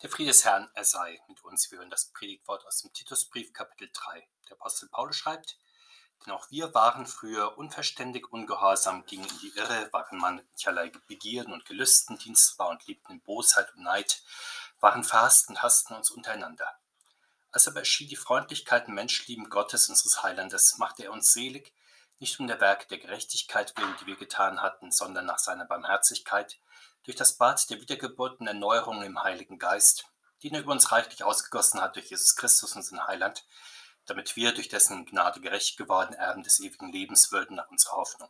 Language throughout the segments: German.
Der Friede des Herrn, er sei mit uns. Wir hören das Predigtwort aus dem Titusbrief, Kapitel 3. Der Apostel Paulus schreibt, denn auch wir waren früher unverständig, ungehorsam, gingen in die Irre, waren mancherlei Begierden und Gelüsten, dienstbar und liebten in Bosheit und Neid, waren verhasst und hassten uns untereinander. Als aber erschien die Freundlichkeit und Menschlieben Gottes, unseres Heilandes, machte er uns selig, nicht um der Werke der Gerechtigkeit willen, die wir getan hatten, sondern nach seiner Barmherzigkeit, durch das Bad der Wiedergeburt und Erneuerung im Heiligen Geist, den er über uns reichlich ausgegossen hat durch Jesus Christus, unseren Heiland, damit wir durch dessen Gnade gerecht geworden Erben des ewigen Lebens würden nach unserer Hoffnung.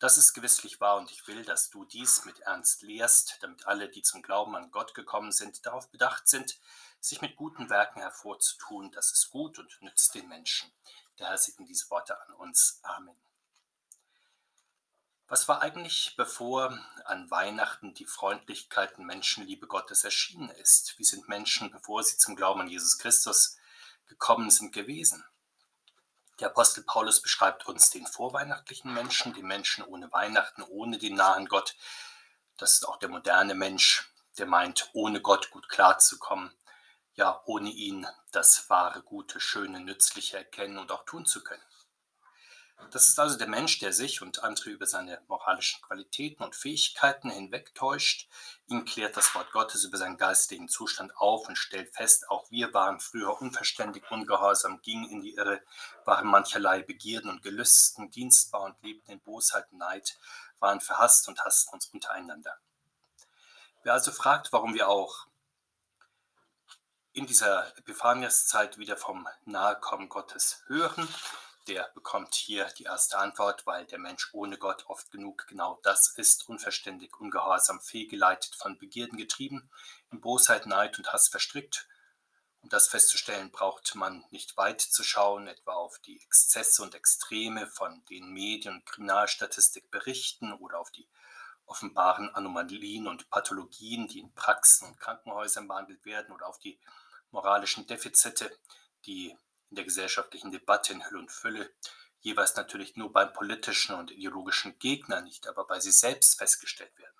Das ist gewisslich wahr und ich will, dass du dies mit Ernst lehrst, damit alle, die zum Glauben an Gott gekommen sind, darauf bedacht sind, sich mit guten Werken hervorzutun. Das ist gut und nützt den Menschen. Der Herr segne diese Worte an uns. Amen. Was war eigentlich, bevor an Weihnachten die Freundlichkeit und Menschenliebe Gottes erschienen ist? Wie sind Menschen, bevor sie zum Glauben an Jesus Christus gekommen sind, gewesen? Der Apostel Paulus beschreibt uns den vorweihnachtlichen Menschen, den Menschen ohne Weihnachten, ohne den nahen Gott. Das ist auch der moderne Mensch, der meint, ohne Gott gut klarzukommen, ja, ohne ihn das wahre, gute, schöne, nützliche erkennen und auch tun zu können. Das ist also der Mensch, der sich und andere über seine moralischen Qualitäten und Fähigkeiten hinwegtäuscht. Ihn klärt das Wort Gottes über seinen geistigen Zustand auf und stellt fest, auch wir waren früher unverständig, ungehorsam, gingen in die Irre, waren mancherlei Begierden und Gelüsten, dienstbar und lebten in Bosheit und Neid, waren verhasst und hassten uns untereinander. Wer also fragt, warum wir auch in dieser Epiphaniaszeit wieder vom Nahekommen Gottes hören, der bekommt hier die erste Antwort, weil der Mensch ohne Gott oft genug genau das ist, unverständig, ungehorsam, fehlgeleitet, von Begierden getrieben, in Bosheit, Neid und Hass verstrickt. Um das festzustellen, braucht man nicht weit zu schauen, etwa auf die Exzesse und Extreme, von denen Medien und Kriminalstatistik berichten oder auf die offenbaren Anomalien und Pathologien, die in Praxen und Krankenhäusern behandelt werden oder auf die moralischen Defizite, die in der gesellschaftlichen Debatte in Hülle und Fülle, jeweils natürlich nur beim politischen und ideologischen Gegner nicht, aber bei sie selbst festgestellt werden.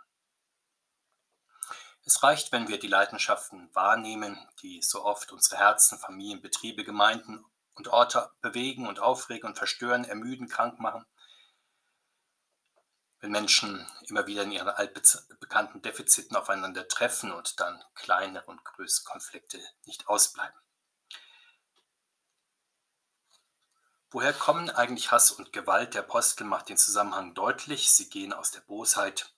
Es reicht, wenn wir die Leidenschaften wahrnehmen, die so oft unsere Herzen, Familien, Betriebe, Gemeinden und Orte bewegen und aufregen und verstören, ermüden, krank machen. Wenn Menschen immer wieder in ihren altbekannten Defiziten aufeinander treffen und dann kleinere und größere Konflikte nicht ausbleiben. Woher kommen eigentlich Hass und Gewalt? Der Apostel macht den Zusammenhang deutlich. Sie gehen aus der Bosheit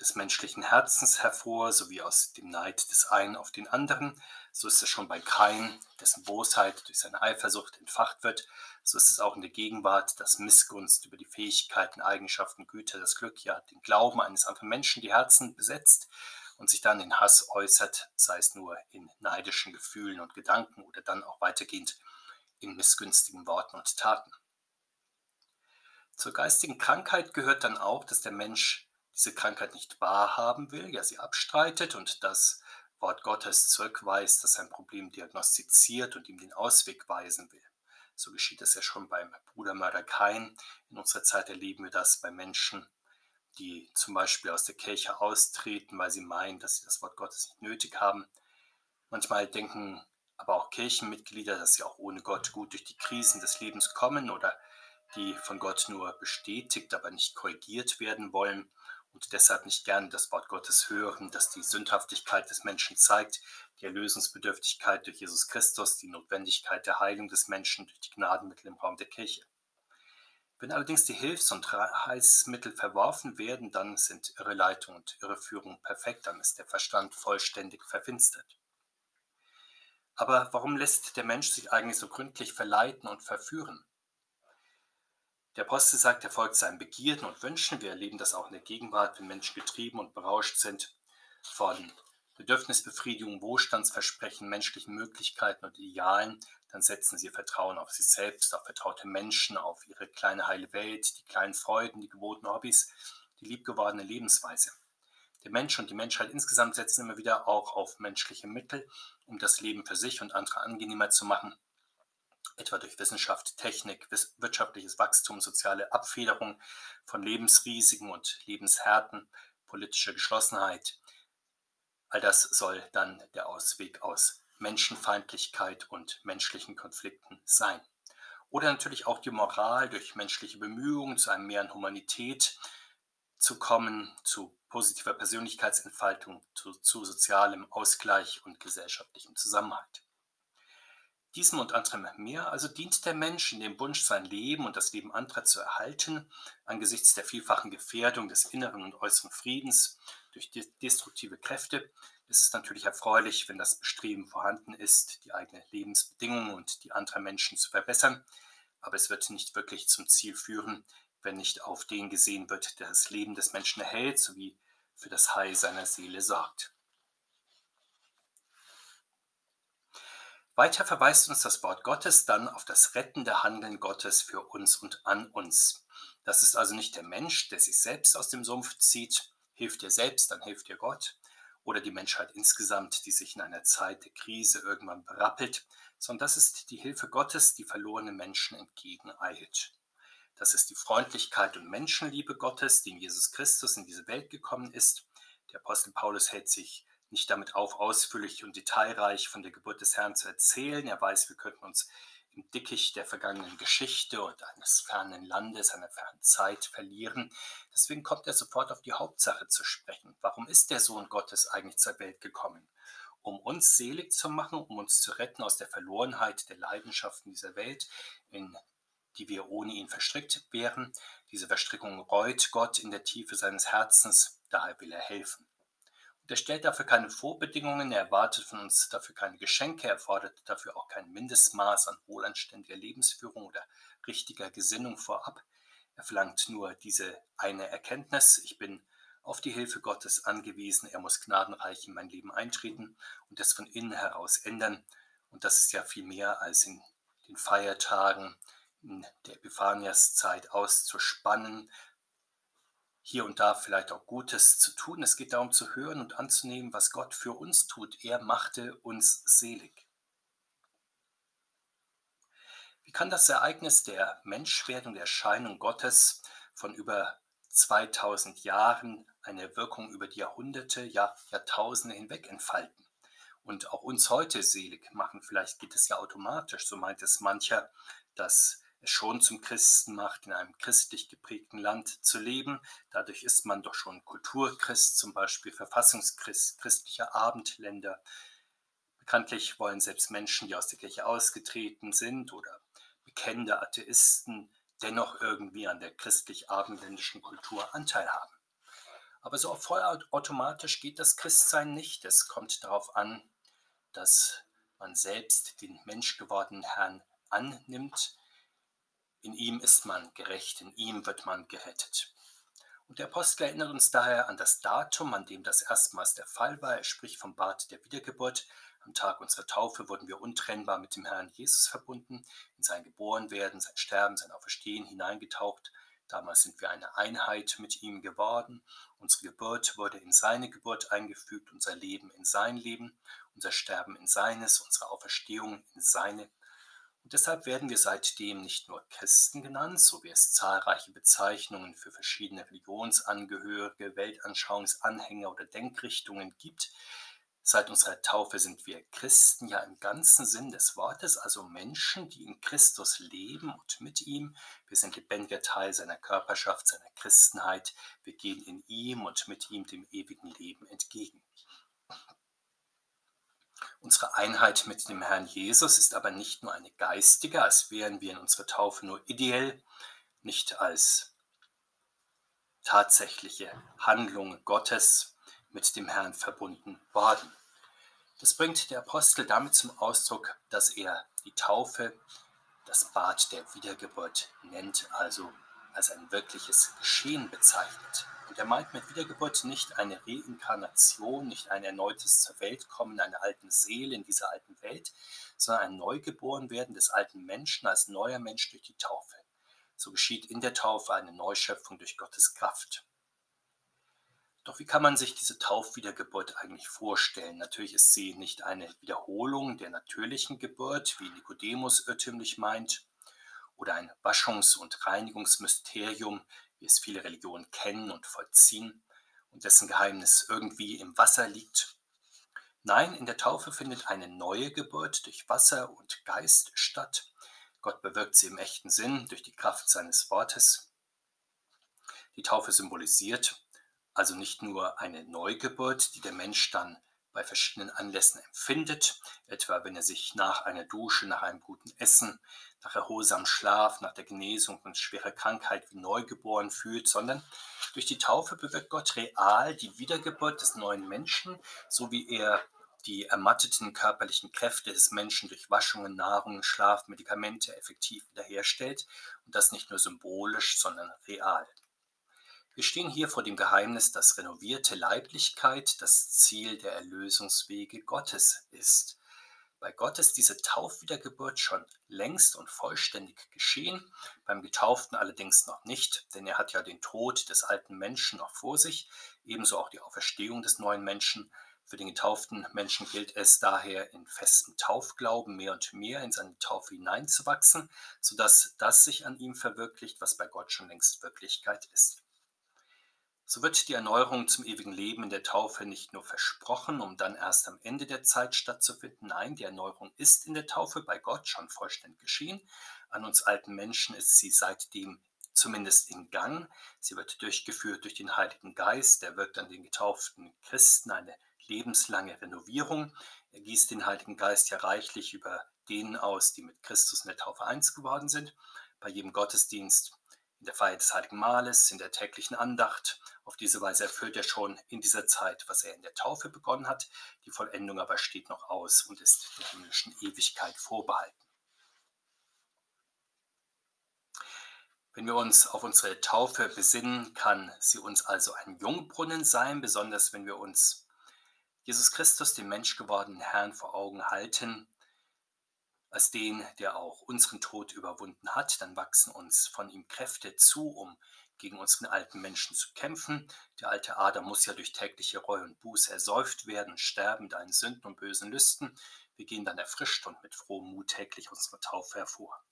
des menschlichen Herzens hervor, sowie aus dem Neid des einen auf den anderen. So ist es schon bei Kain, dessen Bosheit durch seine Eifersucht entfacht wird. So ist es auch in der Gegenwart, dass Missgunst über die Fähigkeiten, Eigenschaften, Güter, das Glück, ja den Glauben eines anderen Menschen die Herzen besetzt und sich dann in Hass äußert, sei es nur in neidischen Gefühlen und Gedanken oder dann auch weitergehend in missgünstigen Worten und Taten. Zur geistigen Krankheit gehört dann auch, dass der Mensch diese Krankheit nicht wahrhaben will, ja sie abstreitet und das Wort Gottes zurückweist, das sein Problem diagnostiziert und ihm den Ausweg weisen will. So geschieht es ja schon beim Brudermörder Kain. In unserer Zeit erleben wir das bei Menschen, die zum Beispiel aus der Kirche austreten, weil sie meinen, dass sie das Wort Gottes nicht nötig haben. Manchmal denken aber auch Kirchenmitglieder, dass sie auch ohne Gott gut durch die Krisen des Lebens kommen oder die von Gott nur bestätigt, aber nicht korrigiert werden wollen und deshalb nicht gerne das Wort Gottes hören, das die Sündhaftigkeit des Menschen zeigt, die Erlösungsbedürftigkeit durch Jesus Christus, die Notwendigkeit der Heilung des Menschen durch die Gnadenmittel im Raum der Kirche. Wenn allerdings die Hilfs- und Heilsmittel verworfen werden, dann sind Irreleitung und Irreführung perfekt, dann ist der Verstand vollständig verfinstert. Aber warum lässt der Mensch sich eigentlich so gründlich verleiten und verführen? Der Apostel sagt, er folgt seinen Begierden und Wünschen. Wir erleben das auch in der Gegenwart, wenn Menschen getrieben und berauscht sind von Bedürfnisbefriedigung, Wohlstandsversprechen, menschlichen Möglichkeiten und Idealen, dann setzen sie ihr Vertrauen auf sich selbst, auf vertraute Menschen, auf ihre kleine heile Welt, die kleinen Freuden, die gewohnten Hobbys, die liebgewordene Lebensweise. Der Mensch und die Menschheit insgesamt setzen immer wieder auch auf menschliche Mittel, um das Leben für sich und andere angenehmer zu machen, etwa durch Wissenschaft, Technik, wirtschaftliches Wachstum, soziale Abfederung von Lebensrisiken und Lebenshärten, politische Geschlossenheit. All das soll dann der Ausweg aus Menschenfeindlichkeit und menschlichen Konflikten sein. Oder natürlich auch die Moral durch menschliche Bemühungen zu einem Mehr an Humanität zu kommen, zu positiver Persönlichkeitsentfaltung, zu, zu sozialem Ausgleich und gesellschaftlichem Zusammenhalt. Diesem und anderem mehr also dient der Mensch in dem Wunsch, sein Leben und das Leben anderer zu erhalten, angesichts der vielfachen Gefährdung des inneren und äußeren Friedens durch destruktive Kräfte, ist es natürlich erfreulich, wenn das Bestreben vorhanden ist, die eigenen Lebensbedingungen und die anderer Menschen zu verbessern, aber es wird nicht wirklich zum Ziel führen, wenn nicht auf den gesehen wird, der das Leben des Menschen erhält sowie für das Heil seiner Seele sorgt. Weiter verweist uns das Wort Gottes dann auf das rettende Handeln Gottes für uns und an uns. Das ist also nicht der Mensch, der sich selbst aus dem Sumpf zieht, hilft dir selbst, dann hilft dir Gott, oder die Menschheit insgesamt, die sich in einer Zeit der Krise irgendwann berappelt, sondern das ist die Hilfe Gottes, die verlorenen Menschen entgegeneilt. Das ist die Freundlichkeit und Menschenliebe Gottes, die in Jesus Christus in diese Welt gekommen ist. Der Apostel Paulus hält sich nicht damit auf, ausführlich und detailreich von der Geburt des Herrn zu erzählen. Er weiß, wir könnten uns im Dickicht der vergangenen Geschichte und eines fernen Landes, einer fernen Zeit verlieren. Deswegen kommt er sofort auf die Hauptsache zu sprechen. Warum ist der Sohn Gottes eigentlich zur Welt gekommen? Um uns selig zu machen, um uns zu retten aus der Verlorenheit der Leidenschaften dieser Welt, in die wir ohne ihn verstrickt wären. Diese Verstrickung reut Gott in der Tiefe seines Herzens, daher will er helfen. Der stellt dafür keine Vorbedingungen, er erwartet von uns dafür keine Geschenke, er fordert dafür auch kein Mindestmaß an wohlanständiger Lebensführung oder richtiger Gesinnung vorab. Er verlangt nur diese eine Erkenntnis, ich bin auf die Hilfe Gottes angewiesen, er muss gnadenreich in mein Leben eintreten und es von innen heraus ändern. Und das ist ja viel mehr als in den Feiertagen, der Epiphaniaszeit auszuspannen, hier und da vielleicht auch Gutes zu tun. Es geht darum zu hören und anzunehmen, was Gott für uns tut. Er machte uns selig. Wie kann das Ereignis der Menschwerdung, der Erscheinung Gottes von über 2000 Jahren eine Wirkung über die Jahrhunderte, ja Jahrtausende hinweg entfalten und auch uns heute selig machen? Vielleicht geht es ja automatisch, so meint es mancher, dass es schon zum Christen macht, in einem christlich geprägten Land zu leben. Dadurch ist man doch schon Kulturchrist, zum Beispiel Verfassungschrist, christlicher Abendländer. Bekanntlich wollen selbst Menschen, die aus der Kirche ausgetreten sind oder bekennende Atheisten, dennoch irgendwie an der christlich-abendländischen Kultur Anteil haben. Aber so vollautomatisch geht das Christsein nicht. Es kommt darauf an, dass man selbst den menschgewordenen Herrn annimmt, in ihm ist man gerecht, in ihm wird man gerettet. Und der Apostel erinnert uns daher an das Datum, an dem das erstmals der Fall war. Er spricht vom Bad der Wiedergeburt. Am Tag unserer Taufe wurden wir untrennbar mit dem Herrn Jesus verbunden, in sein Geborenwerden, sein Sterben, sein Auferstehen hineingetaucht. Damals sind wir eine Einheit mit ihm geworden. Unsere Geburt wurde in seine Geburt eingefügt, unser Leben in sein Leben, unser Sterben in seines, unsere Auferstehung in seine und deshalb werden wir seitdem nicht nur Christen genannt, so wie es zahlreiche Bezeichnungen für verschiedene Religionsangehörige, Weltanschauungsanhänger oder Denkrichtungen gibt. Seit unserer Taufe sind wir Christen ja im ganzen Sinn des Wortes, also Menschen, die in Christus leben und mit ihm. Wir sind lebendiger Teil seiner Körperschaft, seiner Christenheit. Wir gehen in ihm und mit ihm dem ewigen Leben entgegen. Unsere Einheit mit dem Herrn Jesus ist aber nicht nur eine geistige, als wären wir in unserer Taufe nur ideell, nicht als tatsächliche Handlung Gottes mit dem Herrn verbunden worden. Das bringt der Apostel damit zum Ausdruck, dass er die Taufe das Bad der Wiedergeburt nennt, also als ein wirkliches Geschehen bezeichnet. Und er meint mit Wiedergeburt nicht eine Reinkarnation, nicht ein erneutes zur Welt kommen einer alten Seele in dieser alten Welt, sondern ein Neugeborenwerden des alten Menschen als neuer Mensch durch die Taufe. So geschieht in der Taufe eine Neuschöpfung durch Gottes Kraft. Doch wie kann man sich diese Taufwiedergeburt eigentlich vorstellen? Natürlich ist sie nicht eine Wiederholung der natürlichen Geburt, wie Nikodemus irrtümlich meint, oder ein Waschungs- und Reinigungsmysterium, wie es viele Religionen kennen und vollziehen und dessen Geheimnis irgendwie im Wasser liegt. Nein, in der Taufe findet eine neue Geburt durch Wasser und Geist statt. Gott bewirkt sie im echten Sinn durch die Kraft seines Wortes. Die Taufe symbolisiert also nicht nur eine Neugeburt, die der Mensch dann bei verschiedenen Anlässen empfindet, etwa wenn er sich nach einer Dusche, nach einem guten Essen, nach erholsamem Schlaf, nach der Genesung von schwerer Krankheit wie neugeboren fühlt, sondern durch die Taufe bewirkt Gott real die Wiedergeburt des neuen Menschen, so wie er die ermatteten körperlichen Kräfte des Menschen durch Waschungen, Nahrung, Schlaf, Medikamente effektiv wiederherstellt und das nicht nur symbolisch, sondern real. Wir stehen hier vor dem Geheimnis, dass renovierte Leiblichkeit das Ziel der Erlösungswege Gottes ist. Bei Gott ist diese Taufwiedergeburt schon längst und vollständig geschehen, beim Getauften allerdings noch nicht, denn er hat ja den Tod des alten Menschen noch vor sich, ebenso auch die Auferstehung des neuen Menschen. Für den getauften Menschen gilt es daher, in festem Taufglauben mehr und mehr in seine Taufe hineinzuwachsen, sodass das sich an ihm verwirklicht, was bei Gott schon längst Wirklichkeit ist. So wird die Erneuerung zum ewigen Leben in der Taufe nicht nur versprochen, um dann erst am Ende der Zeit stattzufinden. Nein, die Erneuerung ist in der Taufe bei Gott schon vollständig geschehen. An uns alten Menschen ist sie seitdem zumindest in Gang. Sie wird durchgeführt durch den Heiligen Geist. Der wirkt an den getauften Christen eine lebenslange Renovierung. Er gießt den Heiligen Geist ja reichlich über denen aus, die mit Christus in der Taufe eins geworden sind. Bei jedem Gottesdienst in der Feier des Heiligen Mahles, in der täglichen Andacht. Auf diese Weise erfüllt er schon in dieser Zeit, was er in der Taufe begonnen hat. Die Vollendung aber steht noch aus und ist der himmlischen Ewigkeit vorbehalten. Wenn wir uns auf unsere Taufe besinnen, kann sie uns also ein Jungbrunnen sein, besonders wenn wir uns Jesus Christus, den menschgewordenen Herrn, vor Augen halten, als den, der auch unseren Tod überwunden hat, dann wachsen uns von ihm Kräfte zu, um gegen unseren alten Menschen zu kämpfen. Der alte Adam muss ja durch tägliche Reue und Buße ersäuft werden, sterben mit allen Sünden und bösen Lüsten. Wir gehen dann erfrischt und mit frohem Mut täglich unsere Taufe hervor.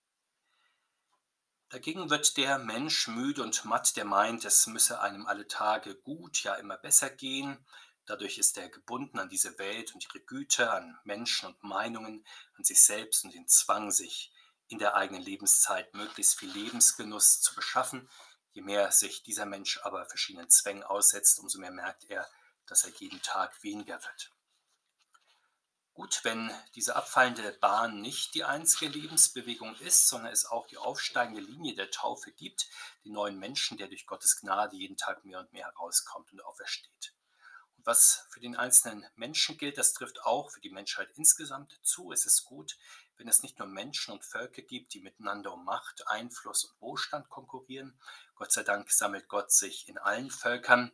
Dagegen wird der Mensch müde und matt, der meint, es müsse einem alle Tage gut, ja immer besser gehen, Dadurch ist er gebunden an diese Welt und ihre Güter, an Menschen und Meinungen, an sich selbst und den Zwang, sich in der eigenen Lebenszeit möglichst viel Lebensgenuss zu beschaffen. Je mehr sich dieser Mensch aber verschiedenen Zwängen aussetzt, umso mehr merkt er, dass er jeden Tag weniger wird. Gut, wenn diese abfallende Bahn nicht die einzige Lebensbewegung ist, sondern es auch die aufsteigende Linie der Taufe gibt, den neuen Menschen, der durch Gottes Gnade jeden Tag mehr und mehr herauskommt und aufersteht was für den einzelnen Menschen gilt, das trifft auch für die Menschheit insgesamt zu. Es ist gut, wenn es nicht nur Menschen und Völker gibt, die miteinander um Macht, Einfluss und Wohlstand konkurrieren. Gott sei Dank sammelt Gott sich in allen Völkern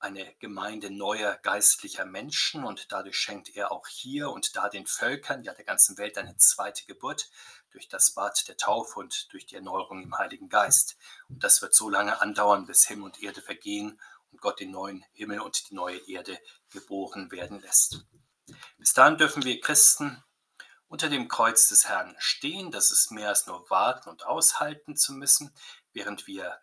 eine Gemeinde neuer geistlicher Menschen und dadurch schenkt er auch hier und da den Völkern, ja der ganzen Welt, eine zweite Geburt durch das Bad der Taufe und durch die Erneuerung im Heiligen Geist. Und das wird so lange andauern, bis Himmel und Erde vergehen und Gott den neuen Himmel und die neue Erde geboren werden lässt. Bis dahin dürfen wir Christen unter dem Kreuz des Herrn stehen. Das ist mehr als nur warten und aushalten zu müssen, während wir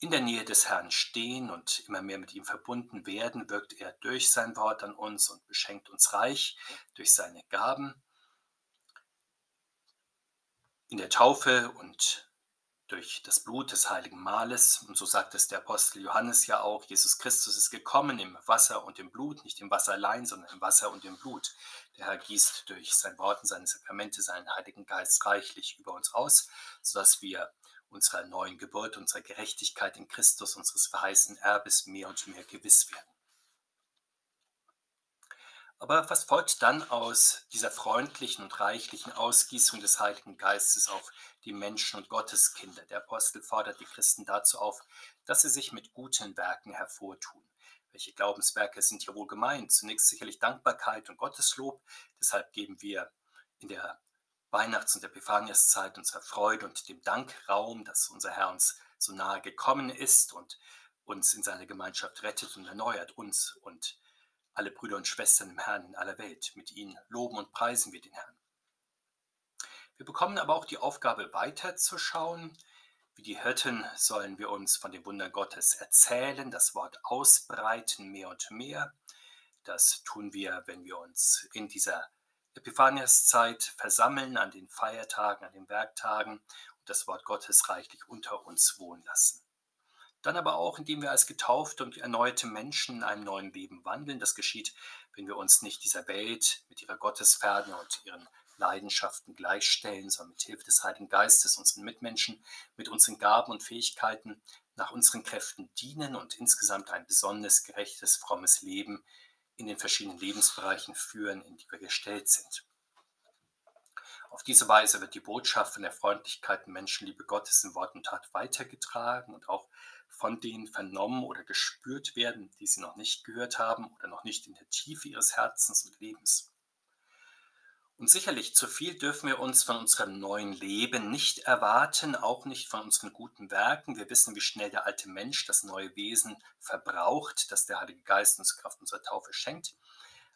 in der Nähe des Herrn stehen und immer mehr mit ihm verbunden werden, wirkt er durch sein Wort an uns und beschenkt uns reich durch seine Gaben. In der Taufe und durch das Blut des heiligen Mahles. Und so sagt es der Apostel Johannes ja auch, Jesus Christus ist gekommen im Wasser und im Blut, nicht im Wasser allein, sondern im Wasser und im Blut. Der Herr gießt durch sein Wort und seine Sakramente seinen Heiligen Geist reichlich über uns aus, sodass wir unserer neuen Geburt, unserer Gerechtigkeit in Christus, unseres verheißenen Erbes mehr und mehr gewiss werden. Aber was folgt dann aus dieser freundlichen und reichlichen Ausgießung des Heiligen Geistes auf die Menschen und Gotteskinder? Der Apostel fordert die Christen dazu auf, dass sie sich mit guten Werken hervortun. Welche Glaubenswerke sind hier wohl gemeint? Zunächst sicherlich Dankbarkeit und Gotteslob. Deshalb geben wir in der Weihnachts- und Epiphaniaszeit unserer Freude und dem Dank Raum, dass unser Herr uns so nahe gekommen ist und uns in seine Gemeinschaft rettet und erneuert, uns und alle Brüder und Schwestern im Herrn in aller Welt. Mit ihnen loben und preisen wir den Herrn. Wir bekommen aber auch die Aufgabe, weiterzuschauen. Wie die Hirten sollen wir uns von dem Wunder Gottes erzählen, das Wort ausbreiten mehr und mehr. Das tun wir, wenn wir uns in dieser Epiphaniaszeit versammeln, an den Feiertagen, an den Werktagen und das Wort Gottes reichlich unter uns wohnen lassen. Dann aber auch, indem wir als getaufte und erneute Menschen in einem neuen Leben wandeln. Das geschieht, wenn wir uns nicht dieser Welt mit ihrer Gottesferne und ihren Leidenschaften gleichstellen, sondern mit Hilfe des Heiligen Geistes unseren Mitmenschen mit unseren Gaben und Fähigkeiten nach unseren Kräften dienen und insgesamt ein besonders gerechtes, frommes Leben in den verschiedenen Lebensbereichen führen, in die wir gestellt sind. Auf diese Weise wird die Botschaft von der Freundlichkeit und Menschenliebe Gottes in Wort und Tat weitergetragen und auch von denen vernommen oder gespürt werden, die sie noch nicht gehört haben oder noch nicht in der Tiefe ihres Herzens und Lebens. Und sicherlich zu viel dürfen wir uns von unserem neuen Leben nicht erwarten, auch nicht von unseren guten Werken. Wir wissen, wie schnell der alte Mensch das neue Wesen verbraucht, das der Heilige Geist uns Kraft unserer Taufe schenkt.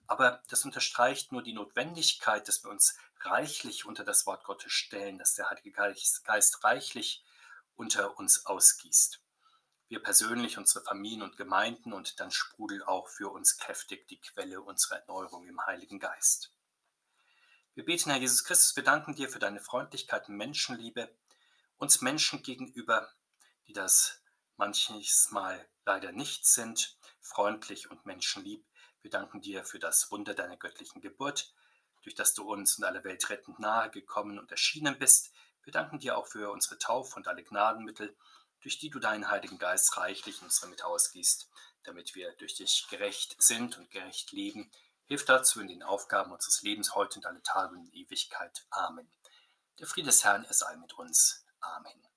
Aber das unterstreicht nur die Notwendigkeit, dass wir uns reichlich unter das Wort Gottes stellen, dass der Heilige Geist reichlich unter uns ausgießt. Wir persönlich, unsere Familien und Gemeinden und dann sprudelt auch für uns kräftig die Quelle unserer Erneuerung im Heiligen Geist. Wir beten, Herr Jesus Christus, wir danken dir für deine Freundlichkeit und Menschenliebe, uns Menschen gegenüber, die das manches Mal leider nicht sind, freundlich und menschenlieb. Wir danken dir für das Wunder deiner göttlichen Geburt, durch das du uns und alle Welt rettend nahe gekommen und erschienen bist. Wir danken dir auch für unsere Taufe und alle Gnadenmittel, durch die du deinen Heiligen Geist reichlich in unsere Mitte ausgießt, damit wir durch dich gerecht sind und gerecht leben Hilf dazu in den Aufgaben unseres Lebens heute und alle Tage und in Ewigkeit. Amen. Der Friede des Herrn, er sei mit uns. Amen.